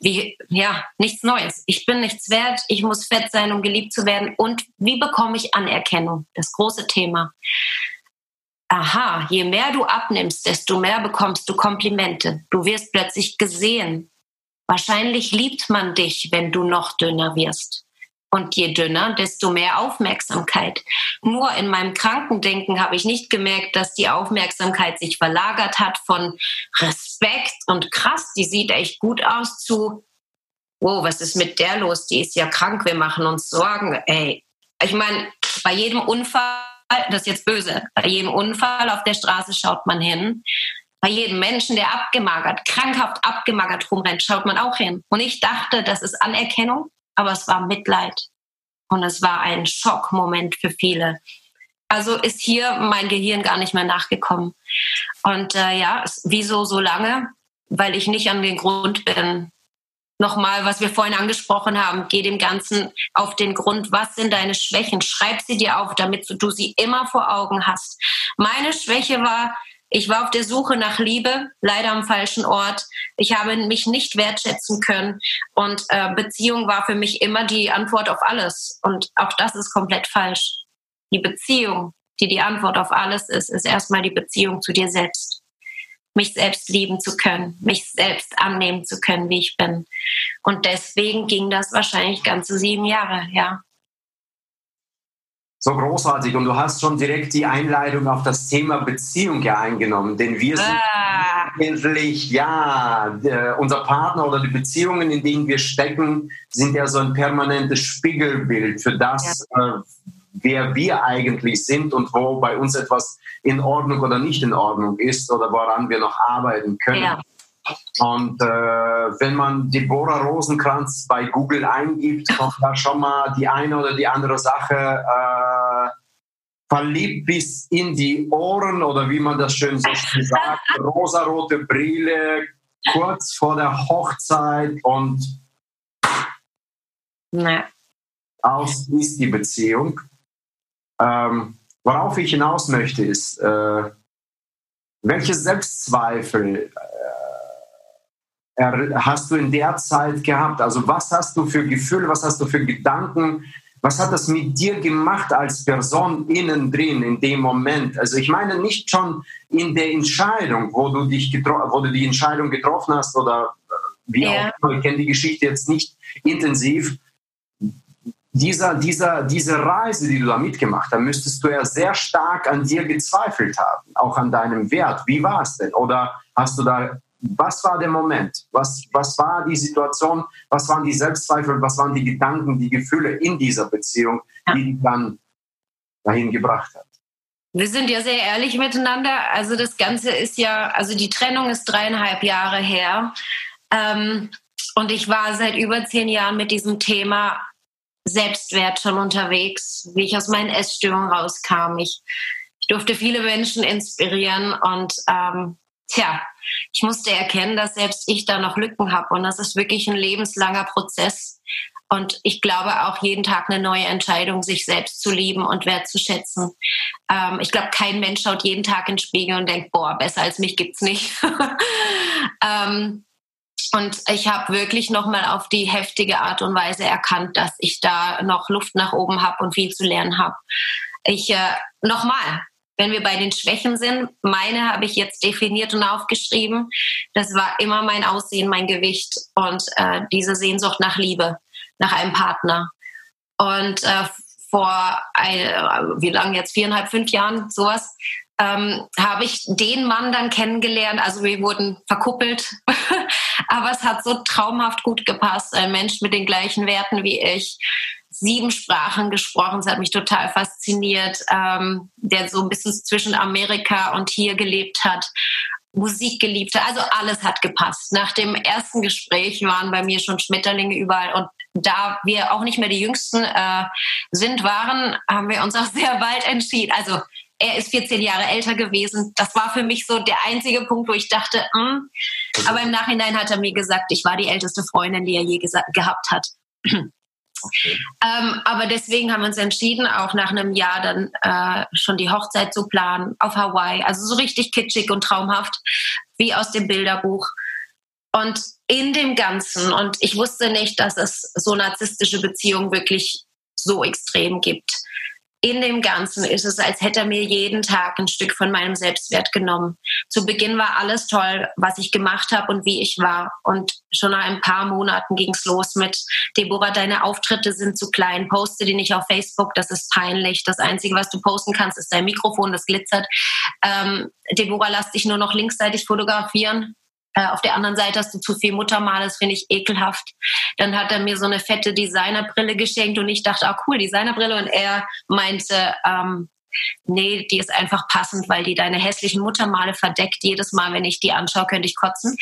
wie, ja, nichts Neues. Ich bin nichts wert, ich muss fett sein, um geliebt zu werden. Und wie bekomme ich Anerkennung? Das große Thema. Aha, je mehr du abnimmst, desto mehr bekommst du Komplimente. Du wirst plötzlich gesehen. Wahrscheinlich liebt man dich, wenn du noch dünner wirst. Und je dünner, desto mehr Aufmerksamkeit. Nur in meinem Krankendenken habe ich nicht gemerkt, dass die Aufmerksamkeit sich verlagert hat von Respekt und krass, die sieht echt gut aus zu, wow, was ist mit der los? Die ist ja krank, wir machen uns Sorgen. Ey, ich meine, bei jedem Unfall, das ist jetzt böse, bei jedem Unfall auf der Straße schaut man hin. Bei jedem Menschen, der abgemagert, krankhaft abgemagert rumrennt, schaut man auch hin. Und ich dachte, das ist Anerkennung aber es war Mitleid und es war ein Schockmoment für viele. Also ist hier mein Gehirn gar nicht mehr nachgekommen. Und äh, ja, wieso so lange? Weil ich nicht an den Grund bin. Nochmal, was wir vorhin angesprochen haben, geh dem Ganzen auf den Grund. Was sind deine Schwächen? Schreib sie dir auf, damit du sie immer vor Augen hast. Meine Schwäche war, ich war auf der Suche nach Liebe, leider am falschen Ort. Ich habe mich nicht wertschätzen können und äh, Beziehung war für mich immer die Antwort auf alles. Und auch das ist komplett falsch. Die Beziehung, die die Antwort auf alles ist, ist erstmal die Beziehung zu dir selbst. Mich selbst lieben zu können, mich selbst annehmen zu können, wie ich bin. Und deswegen ging das wahrscheinlich ganze sieben Jahre, ja so großartig. Und du hast schon direkt die Einleitung auf das Thema Beziehung ja eingenommen, denn wir sind ah. endlich, ja, der, unser Partner oder die Beziehungen, in denen wir stecken, sind ja so ein permanentes Spiegelbild für das, ja. äh, wer wir eigentlich sind und wo bei uns etwas in Ordnung oder nicht in Ordnung ist oder woran wir noch arbeiten können. Ja. Und äh, wenn man Deborah Rosenkranz bei Google eingibt, kommt da schon mal die eine oder die andere Sache äh, verliebt bis in die Ohren oder wie man das schön so sagt, rosarote Brille, kurz vor der Hochzeit und nee. aus ist die Beziehung. Ähm, worauf ich hinaus möchte, ist, äh, welche Selbstzweifel hast du in der Zeit gehabt? Also was hast du für Gefühle, was hast du für Gedanken? Was hat das mit dir gemacht als Person innen drin in dem Moment? Also ich meine nicht schon in der Entscheidung, wo du dich wo du die Entscheidung getroffen hast oder äh, wie ja. auch immer. Ich kenne die Geschichte jetzt nicht intensiv. Dieser, dieser, diese Reise, die du da mitgemacht hast, müsstest du ja sehr stark an dir gezweifelt haben, auch an deinem Wert. Wie war es denn? Oder hast du da was war der Moment? Was, was war die Situation? Was waren die Selbstzweifel? Was waren die Gedanken, die Gefühle in dieser Beziehung, die dann dahin gebracht hat? Wir sind ja sehr ehrlich miteinander. Also das Ganze ist ja, also die Trennung ist dreieinhalb Jahre her. Ähm, und ich war seit über zehn Jahren mit diesem Thema Selbstwert schon unterwegs, wie ich aus meinen Essstörungen rauskam. Ich, ich durfte viele Menschen inspirieren und ähm, tja, ich musste erkennen, dass selbst ich da noch Lücken habe und das ist wirklich ein lebenslanger Prozess. Und ich glaube auch jeden Tag eine neue Entscheidung, sich selbst zu lieben und wertzuschätzen. Ähm, ich glaube, kein Mensch schaut jeden Tag in den Spiegel und denkt, boah, besser als mich gibt's nicht. ähm, und ich habe wirklich nochmal auf die heftige Art und Weise erkannt, dass ich da noch Luft nach oben habe und viel zu lernen habe. Ich äh, nochmal, wenn wir bei den Schwächen sind, meine habe ich jetzt definiert und aufgeschrieben. Das war immer mein Aussehen, mein Gewicht und äh, diese Sehnsucht nach Liebe, nach einem Partner. Und äh, vor, ein, wie lange jetzt, viereinhalb, fünf Jahren, sowas, ähm, habe ich den Mann dann kennengelernt. Also wir wurden verkuppelt, aber es hat so traumhaft gut gepasst. Ein Mensch mit den gleichen Werten wie ich, sieben Sprachen gesprochen, es hat mich total fasziniert, ähm, der so ein bisschen zwischen Amerika und hier gelebt hat. Musik geliebt hat. Also alles hat gepasst. Nach dem ersten Gespräch waren bei mir schon Schmetterlinge überall. Und da wir auch nicht mehr die Jüngsten äh, sind, waren, haben wir uns auch sehr bald entschieden. Also er ist 14 Jahre älter gewesen. Das war für mich so der einzige Punkt, wo ich dachte, mh. Hm. aber im Nachhinein hat er mir gesagt, ich war die älteste Freundin, die er je gehabt hat. Okay. Ähm, aber deswegen haben wir uns entschieden, auch nach einem Jahr dann äh, schon die Hochzeit zu planen auf Hawaii. Also so richtig kitschig und traumhaft, wie aus dem Bilderbuch. Und in dem Ganzen, und ich wusste nicht, dass es so narzisstische Beziehungen wirklich so extrem gibt in dem Ganzen ist es, als hätte er mir jeden Tag ein Stück von meinem Selbstwert genommen. Zu Beginn war alles toll, was ich gemacht habe und wie ich war. Und schon nach ein paar Monaten ging es los mit, Deborah, deine Auftritte sind zu klein, poste die nicht auf Facebook, das ist peinlich. Das Einzige, was du posten kannst, ist dein Mikrofon, das glitzert. Ähm, Deborah, lass dich nur noch linksseitig fotografieren. Äh, auf der anderen Seite hast du zu viel Muttermal, das finde ich ekelhaft. Dann hat er mir so eine fette Designerbrille geschenkt und ich dachte, ah cool, Designerbrille. Und er meinte, ähm, nee, die ist einfach passend, weil die deine hässlichen Muttermale verdeckt. Jedes Mal, wenn ich die anschaue, könnte ich kotzen.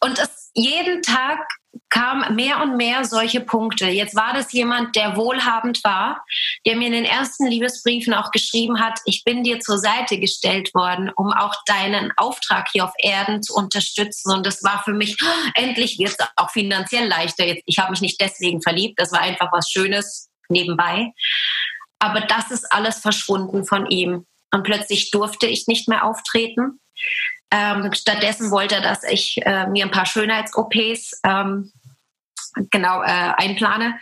Und es, jeden Tag kam mehr und mehr solche Punkte. Jetzt war das jemand, der wohlhabend war, der mir in den ersten Liebesbriefen auch geschrieben hat, ich bin dir zur Seite gestellt worden, um auch deinen Auftrag hier auf Erden zu unterstützen. Und das war für mich, endlich es auch finanziell leichter. Ich habe mich nicht deswegen verliebt, das war einfach was Schönes nebenbei. Aber das ist alles verschwunden von ihm. Und plötzlich durfte ich nicht mehr auftreten. Ähm, stattdessen wollte er, dass ich äh, mir ein paar Schönheits-OPs ähm, genau äh, einplane.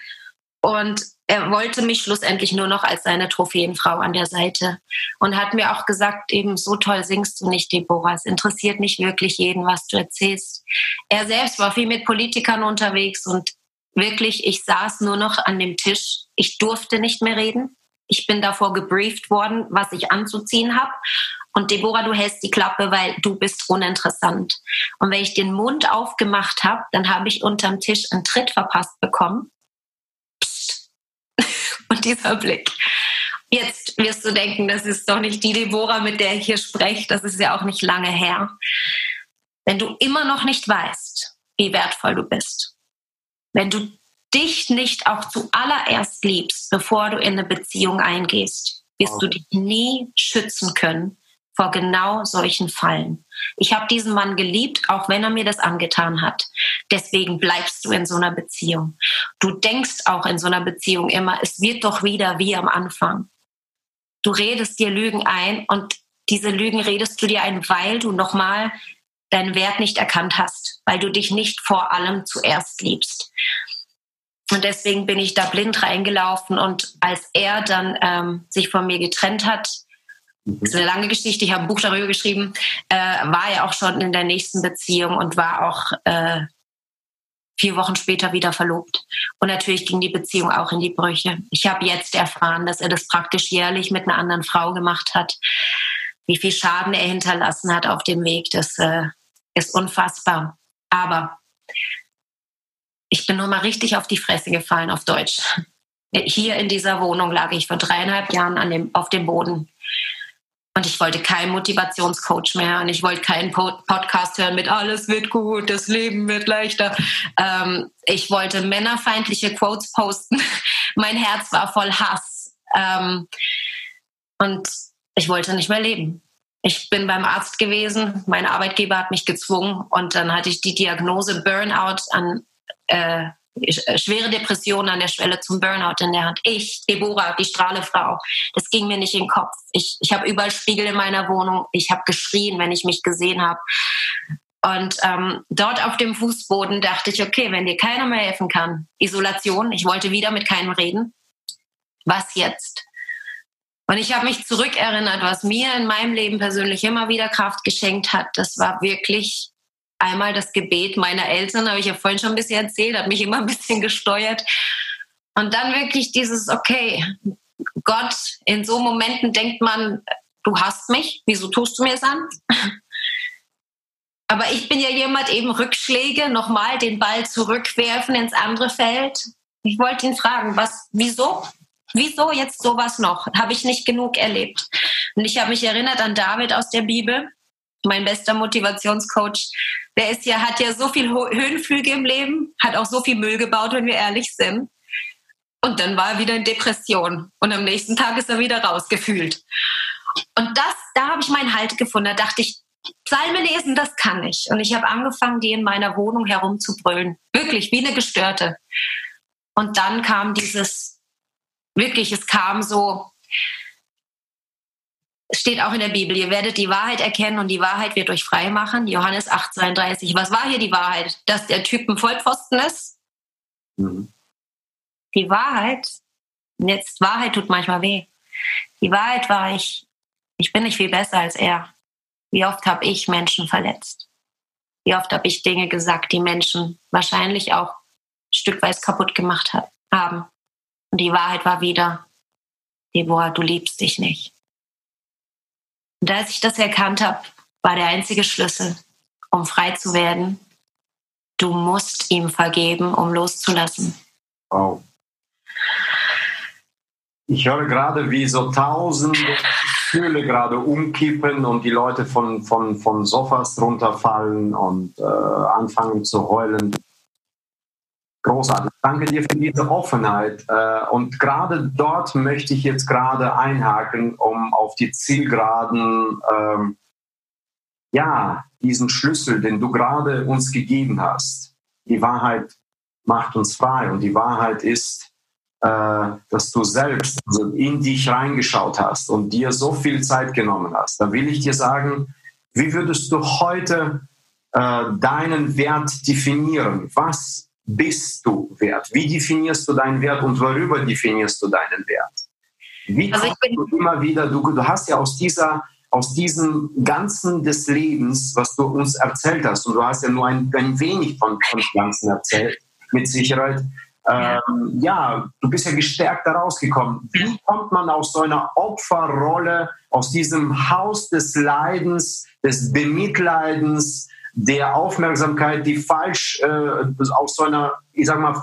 Und er wollte mich schlussendlich nur noch als seine Trophäenfrau an der Seite und hat mir auch gesagt, eben so toll singst du nicht, Deborah. Es interessiert nicht wirklich jeden, was du erzählst. Er selbst war viel mit Politikern unterwegs und wirklich, ich saß nur noch an dem Tisch. Ich durfte nicht mehr reden. Ich bin davor gebrieft worden, was ich anzuziehen habe. Und Deborah, du hältst die Klappe, weil du bist uninteressant. Und wenn ich den Mund aufgemacht habe, dann habe ich unterm Tisch einen Tritt verpasst bekommen. Psst. Und dieser Blick. Jetzt wirst du denken, das ist doch nicht die Deborah, mit der ich hier spreche. Das ist ja auch nicht lange her. Wenn du immer noch nicht weißt, wie wertvoll du bist, wenn du dich nicht auch zuallererst liebst, bevor du in eine Beziehung eingehst, wirst du dich nie schützen können vor genau solchen Fallen. Ich habe diesen Mann geliebt, auch wenn er mir das angetan hat. Deswegen bleibst du in so einer Beziehung. Du denkst auch in so einer Beziehung immer, es wird doch wieder wie am Anfang. Du redest dir Lügen ein und diese Lügen redest du dir ein, weil du nochmal deinen Wert nicht erkannt hast, weil du dich nicht vor allem zuerst liebst. Und deswegen bin ich da blind reingelaufen. Und als er dann ähm, sich von mir getrennt hat, das ist eine lange Geschichte, ich habe ein Buch darüber geschrieben, äh, war er auch schon in der nächsten Beziehung und war auch äh, vier Wochen später wieder verlobt. Und natürlich ging die Beziehung auch in die Brüche. Ich habe jetzt erfahren, dass er das praktisch jährlich mit einer anderen Frau gemacht hat. Wie viel Schaden er hinterlassen hat auf dem Weg, das äh, ist unfassbar. Aber ich bin nochmal richtig auf die Fresse gefallen auf Deutsch. Hier in dieser Wohnung lag ich vor dreieinhalb Jahren dem, auf dem Boden. Und ich wollte keinen Motivationscoach mehr und ich wollte keinen Podcast hören mit alles wird gut, das Leben wird leichter. Ähm, ich wollte männerfeindliche Quotes posten. mein Herz war voll Hass. Ähm, und ich wollte nicht mehr leben. Ich bin beim Arzt gewesen, mein Arbeitgeber hat mich gezwungen und dann hatte ich die Diagnose Burnout an äh, schwere Depressionen an der Schwelle zum Burnout in der Hand. Ich, Deborah, die Strahlefrau, das ging mir nicht in den Kopf. Ich, ich habe überall Spiegel in meiner Wohnung. Ich habe geschrien, wenn ich mich gesehen habe. Und ähm, dort auf dem Fußboden dachte ich, okay, wenn dir keiner mehr helfen kann, Isolation, ich wollte wieder mit keinem reden, was jetzt? Und ich habe mich zurückerinnert, was mir in meinem Leben persönlich immer wieder Kraft geschenkt hat. Das war wirklich einmal das Gebet meiner Eltern, habe ich ja vorhin schon ein bisschen erzählt, hat mich immer ein bisschen gesteuert. Und dann wirklich dieses, okay, Gott, in so Momenten denkt man, du hast mich, wieso tust du mir es an? Aber ich bin ja jemand, eben Rückschläge, nochmal den Ball zurückwerfen ins andere Feld. Ich wollte ihn fragen, was, wieso? Wieso jetzt sowas noch? Habe ich nicht genug erlebt? Und ich habe mich erinnert an David aus der Bibel, mein bester Motivationscoach. Der ist ja, hat ja so viel Höhenflüge im Leben, hat auch so viel Müll gebaut, wenn wir ehrlich sind. Und dann war er wieder in Depression. Und am nächsten Tag ist er wieder rausgefühlt. Und das, da habe ich meinen Halt gefunden. Da dachte ich, Psalme lesen, das kann ich. Und ich habe angefangen, die in meiner Wohnung herumzubrüllen. Wirklich, wie eine Gestörte. Und dann kam dieses, wirklich, es kam so, steht auch in der Bibel, ihr werdet die Wahrheit erkennen und die Wahrheit wird euch frei machen. Johannes 8, 32. Was war hier die Wahrheit? Dass der Typ ein Vollpfosten ist? Mhm. Die Wahrheit, jetzt Wahrheit tut manchmal weh. Die Wahrheit war ich, ich bin nicht viel besser als er. Wie oft habe ich Menschen verletzt? Wie oft habe ich Dinge gesagt, die Menschen wahrscheinlich auch stückweise kaputt gemacht haben? Und die Wahrheit war wieder, Deborah, du liebst dich nicht. Und als ich das erkannt habe, war der einzige Schlüssel, um frei zu werden, du musst ihm vergeben, um loszulassen. Wow. Ich höre gerade, wie so tausende Stühle gerade umkippen und die Leute von, von, von Sofas runterfallen und äh, anfangen zu heulen. Großartig. Danke dir für diese Offenheit. Äh, und gerade dort möchte ich jetzt gerade einhaken, um auf die Zielgeraden, ähm, ja, diesen Schlüssel, den du gerade uns gegeben hast. Die Wahrheit macht uns frei und die Wahrheit ist, äh, dass du selbst also in dich reingeschaut hast und dir so viel Zeit genommen hast, da will ich dir sagen, wie würdest du heute äh, deinen Wert definieren? Was bist du wert? Wie definierst du deinen Wert und worüber definierst du deinen Wert? Wie also du immer wieder, du, du hast ja aus dieser aus diesem Ganzen des Lebens, was du uns erzählt hast, und du hast ja nur ein, ein wenig von, von dem Ganzen erzählt, mit Sicherheit, ähm, ja, du bist ja gestärkt da rausgekommen. Wie kommt man aus so einer Opferrolle, aus diesem Haus des Leidens, des Bemitleidens, der Aufmerksamkeit, die falsch äh, aus so einer, ich sag mal,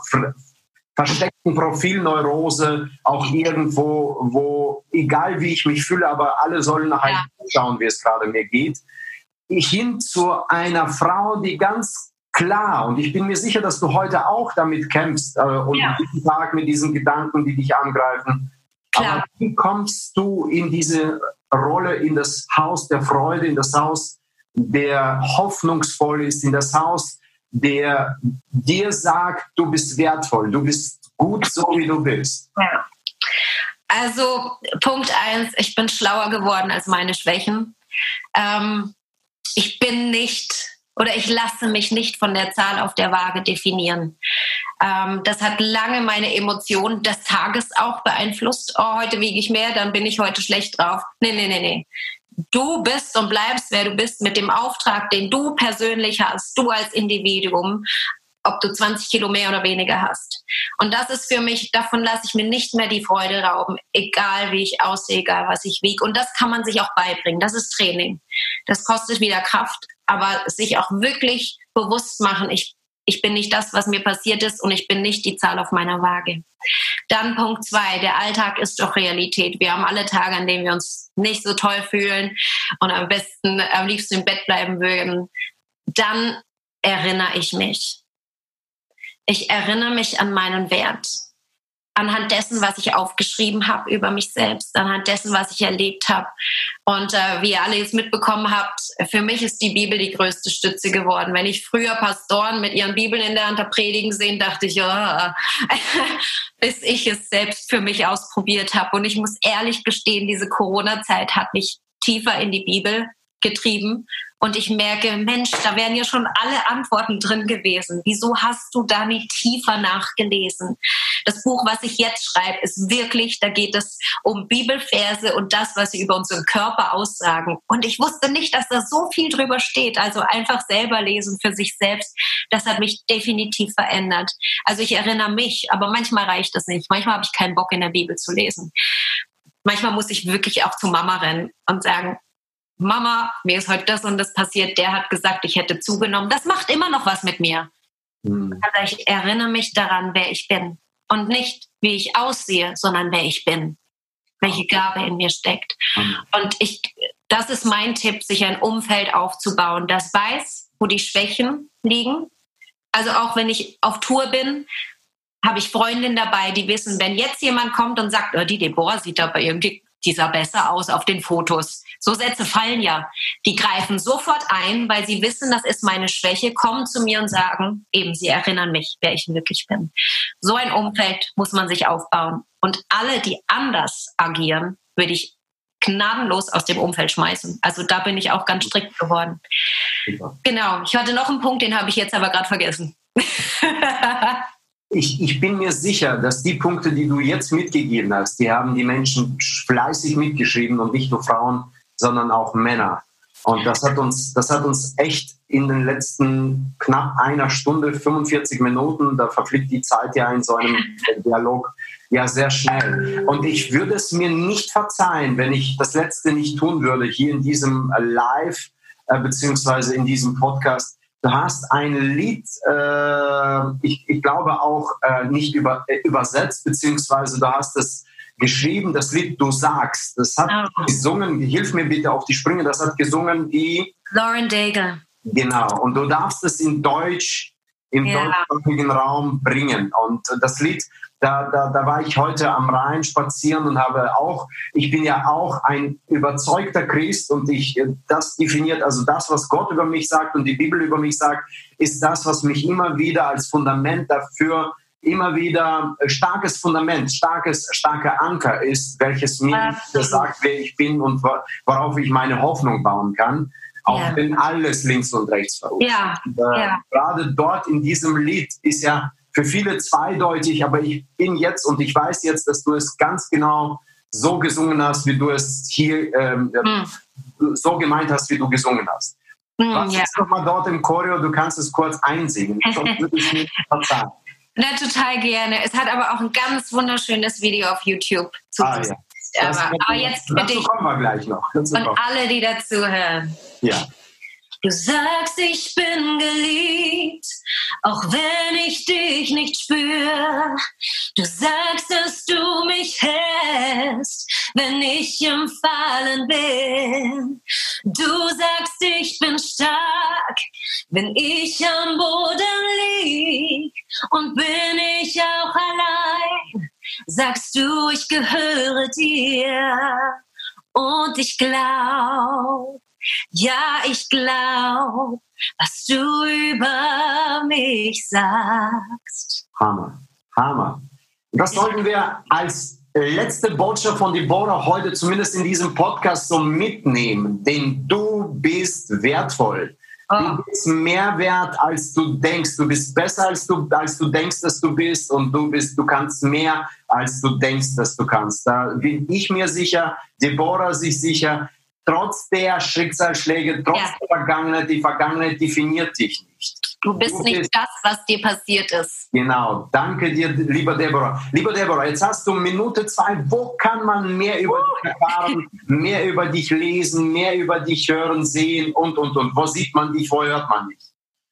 versteckten Profilneurose auch irgendwo, wo, egal wie ich mich fühle, aber alle sollen nachher ja. schauen, wie es gerade mir geht, hin zu einer Frau, die ganz klar. Und ich bin mir sicher, dass du heute auch damit kämpfst äh, und ja. jeden Tag mit diesen Gedanken, die dich angreifen. Klar. Aber wie kommst du in diese Rolle, in das Haus der Freude, in das Haus, der hoffnungsvoll ist, in das Haus, der dir sagt, du bist wertvoll, du bist gut so, wie du bist? Ja. Also Punkt eins, ich bin schlauer geworden als meine Schwächen. Ähm, ich bin nicht oder ich lasse mich nicht von der Zahl auf der Waage definieren. Ähm, das hat lange meine Emotionen des Tages auch beeinflusst. Oh, heute wiege ich mehr, dann bin ich heute schlecht drauf. Nee, nee, nee, nee. Du bist und bleibst, wer du bist, mit dem Auftrag, den du persönlich hast, du als Individuum, ob du 20 Kilo mehr oder weniger hast. Und das ist für mich, davon lasse ich mir nicht mehr die Freude rauben, egal wie ich aussehe, egal was ich wiege. Und das kann man sich auch beibringen. Das ist Training. Das kostet wieder Kraft, aber sich auch wirklich bewusst machen, ich, ich bin nicht das, was mir passiert ist und ich bin nicht die Zahl auf meiner Waage. Dann Punkt zwei, der Alltag ist doch Realität. Wir haben alle Tage, an denen wir uns nicht so toll fühlen und am besten, am liebsten im Bett bleiben würden. Dann erinnere ich mich. Ich erinnere mich an meinen Wert. Anhand dessen, was ich aufgeschrieben habe über mich selbst, anhand dessen, was ich erlebt habe. Und äh, wie ihr alle jetzt mitbekommen habt, für mich ist die Bibel die größte Stütze geworden. Wenn ich früher Pastoren mit ihren Bibeln in der Hand predigen sehen, dachte ich, oh, bis ich es selbst für mich ausprobiert habe. Und ich muss ehrlich gestehen, diese Corona-Zeit hat mich tiefer in die Bibel getrieben und ich merke, Mensch, da wären ja schon alle Antworten drin gewesen. Wieso hast du da nicht tiefer nachgelesen? Das Buch, was ich jetzt schreibe, ist wirklich, da geht es um Bibelverse und das, was sie über unseren Körper aussagen. Und ich wusste nicht, dass da so viel drüber steht. Also einfach selber lesen für sich selbst, das hat mich definitiv verändert. Also ich erinnere mich, aber manchmal reicht das nicht. Manchmal habe ich keinen Bock in der Bibel zu lesen. Manchmal muss ich wirklich auch zu Mama rennen und sagen, Mama, mir ist heute das und das passiert, der hat gesagt, ich hätte zugenommen. Das macht immer noch was mit mir. Mhm. Also ich erinnere mich daran, wer ich bin. Und nicht, wie ich aussehe, sondern wer ich bin. Welche Gabe in mir steckt. Mhm. Und ich, das ist mein Tipp, sich ein Umfeld aufzubauen, das weiß, wo die Schwächen liegen. Also auch wenn ich auf Tour bin, habe ich Freundinnen dabei, die wissen, wenn jetzt jemand kommt und sagt, oh, die Deborah sieht aber irgendwie, die sah besser aus auf den Fotos so Sätze fallen ja. Die greifen sofort ein, weil sie wissen, das ist meine Schwäche, kommen zu mir und sagen, eben, sie erinnern mich, wer ich wirklich bin. So ein Umfeld muss man sich aufbauen. Und alle, die anders agieren, würde ich gnadenlos aus dem Umfeld schmeißen. Also da bin ich auch ganz strikt geworden. Super. Genau. Ich hatte noch einen Punkt, den habe ich jetzt aber gerade vergessen. ich, ich bin mir sicher, dass die Punkte, die du jetzt mitgegeben hast, die haben die Menschen fleißig mitgeschrieben und nicht nur Frauen, sondern auch Männer. Und das hat uns, das hat uns echt in den letzten knapp einer Stunde, 45 Minuten, da verfliegt die Zeit ja in so einem Dialog ja sehr schnell. Und ich würde es mir nicht verzeihen, wenn ich das Letzte nicht tun würde, hier in diesem Live, äh, beziehungsweise in diesem Podcast. Du hast ein Lied, äh, ich, ich glaube auch äh, nicht über, äh, übersetzt, beziehungsweise du hast es geschrieben, das Lied Du sagst. Das hat oh. gesungen, hilf mir bitte auf die Sprünge, das hat gesungen die Lauren Daigle. Genau, und du darfst es in Deutsch, im ja. deutschsprachigen Raum bringen. Und das Lied, da, da, da war ich heute am Rhein spazieren und habe auch, ich bin ja auch ein überzeugter Christ und ich, das definiert, also das, was Gott über mich sagt und die Bibel über mich sagt, ist das, was mich immer wieder als Fundament dafür immer wieder starkes Fundament, starkes, starker Anker ist, welches mir sagt, wer ich bin und worauf ich meine Hoffnung bauen kann. Auch ja. wenn alles links und rechts verruft. Ja. Äh, ja. Gerade dort in diesem Lied ist ja für viele zweideutig, aber ich bin jetzt und ich weiß jetzt, dass du es ganz genau so gesungen hast, wie du es hier ähm, hm. so gemeint hast, wie du gesungen hast. Hm, Was ja. ist nochmal dort im Choreo? Du kannst es kurz einsingen, sonst würde ich nicht verzeihen. Na, total gerne. Es hat aber auch ein ganz wunderschönes Video auf YouTube zu ah, ja. aber, aber jetzt für dich kommen wir gleich noch. und alle, die dazuhören. Ja. Du sagst, ich bin geliebt, auch wenn ich dich nicht spüre. Du sagst, dass du mich hältst, wenn ich im Fallen bin. Du sagst, ich bin stark, wenn ich am Boden lieg. Und bin ich auch allein, sagst du, ich gehöre dir. Und ich glaub, ja, ich glaub, was du über mich sagst. Hammer, Hammer. Das sollten wir als letzte Botschaft von Deborah heute zumindest in diesem Podcast so mitnehmen, denn du bist wertvoll. Du ah. bist mehr wert, als du denkst. Du bist besser, als du, als du denkst, dass du bist. Und du bist, du kannst mehr, als du denkst, dass du kannst. Da bin ich mir sicher, Deborah sich sicher trotz der Schicksalsschläge, trotz ja. der Vergangenheit, die Vergangenheit definiert dich nicht. Du bist du nicht bist, das, was dir passiert ist. Genau. Danke dir, lieber Deborah. Lieber Deborah, jetzt hast du Minute zwei. Wo kann man mehr über uh. dich erfahren, mehr über dich lesen, mehr über dich hören, sehen und, und, und? Wo sieht man dich, wo hört man dich?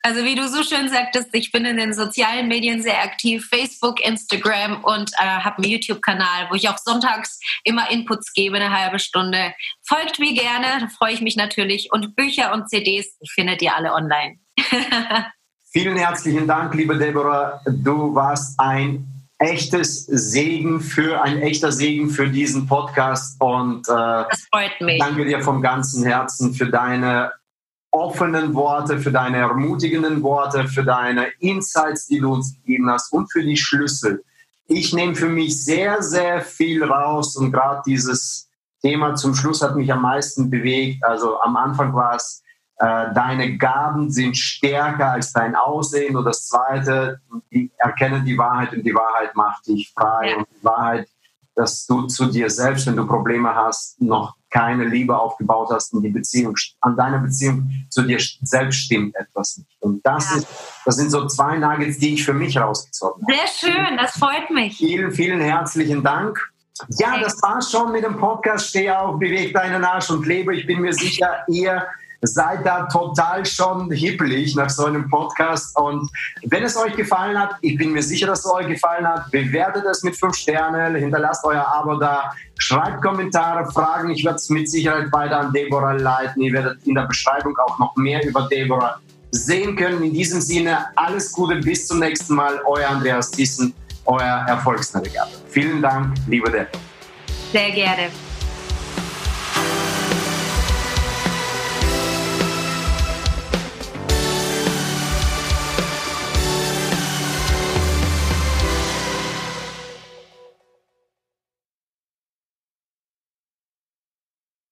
Also wie du so schön sagtest, ich bin in den sozialen Medien sehr aktiv, Facebook, Instagram und äh, habe einen YouTube-Kanal, wo ich auch sonntags immer Inputs gebe, eine halbe Stunde. Folgt mir gerne, da freue ich mich natürlich. Und Bücher und CDs, ich finde die alle online. Vielen herzlichen Dank, liebe Deborah. Du warst ein echtes Segen für ein echter Segen für diesen Podcast und äh, das freut mich. danke dir vom ganzen Herzen für deine offenen Worte, für deine ermutigenden Worte, für deine Insights, die du uns gegeben hast und für die Schlüssel. Ich nehme für mich sehr, sehr viel raus und gerade dieses Thema zum Schluss hat mich am meisten bewegt. Also am Anfang war es, äh, deine Gaben sind stärker als dein Aussehen und das Zweite, die erkennen die Wahrheit und die Wahrheit macht dich frei ja. und die Wahrheit, dass du zu dir selbst, wenn du Probleme hast, noch keine Liebe aufgebaut hast in die Beziehung, an deiner Beziehung zu dir selbst stimmt etwas nicht. Und das, ja. ist, das sind so zwei Nuggets, die ich für mich rausgezogen habe. Sehr schön, das freut mich. Vielen, vielen herzlichen Dank. Ja, das war's schon mit dem Podcast. Steh auf, beweg deinen Arsch und lebe. Ich bin mir sicher, ihr seid da total schon hippelig nach so einem Podcast. Und wenn es euch gefallen hat, ich bin mir sicher, dass es euch gefallen hat, bewertet es mit fünf Sternen, hinterlasst euer Abo da, schreibt Kommentare, Fragen. Ich werde es mit Sicherheit weiter an Deborah leiten. Ihr werdet in der Beschreibung auch noch mehr über Deborah sehen können. In diesem Sinne, alles Gute, bis zum nächsten Mal. Euer Andreas Thyssen, euer Erfolgsnavigator. Vielen Dank, liebe Deborah. Sehr gerne.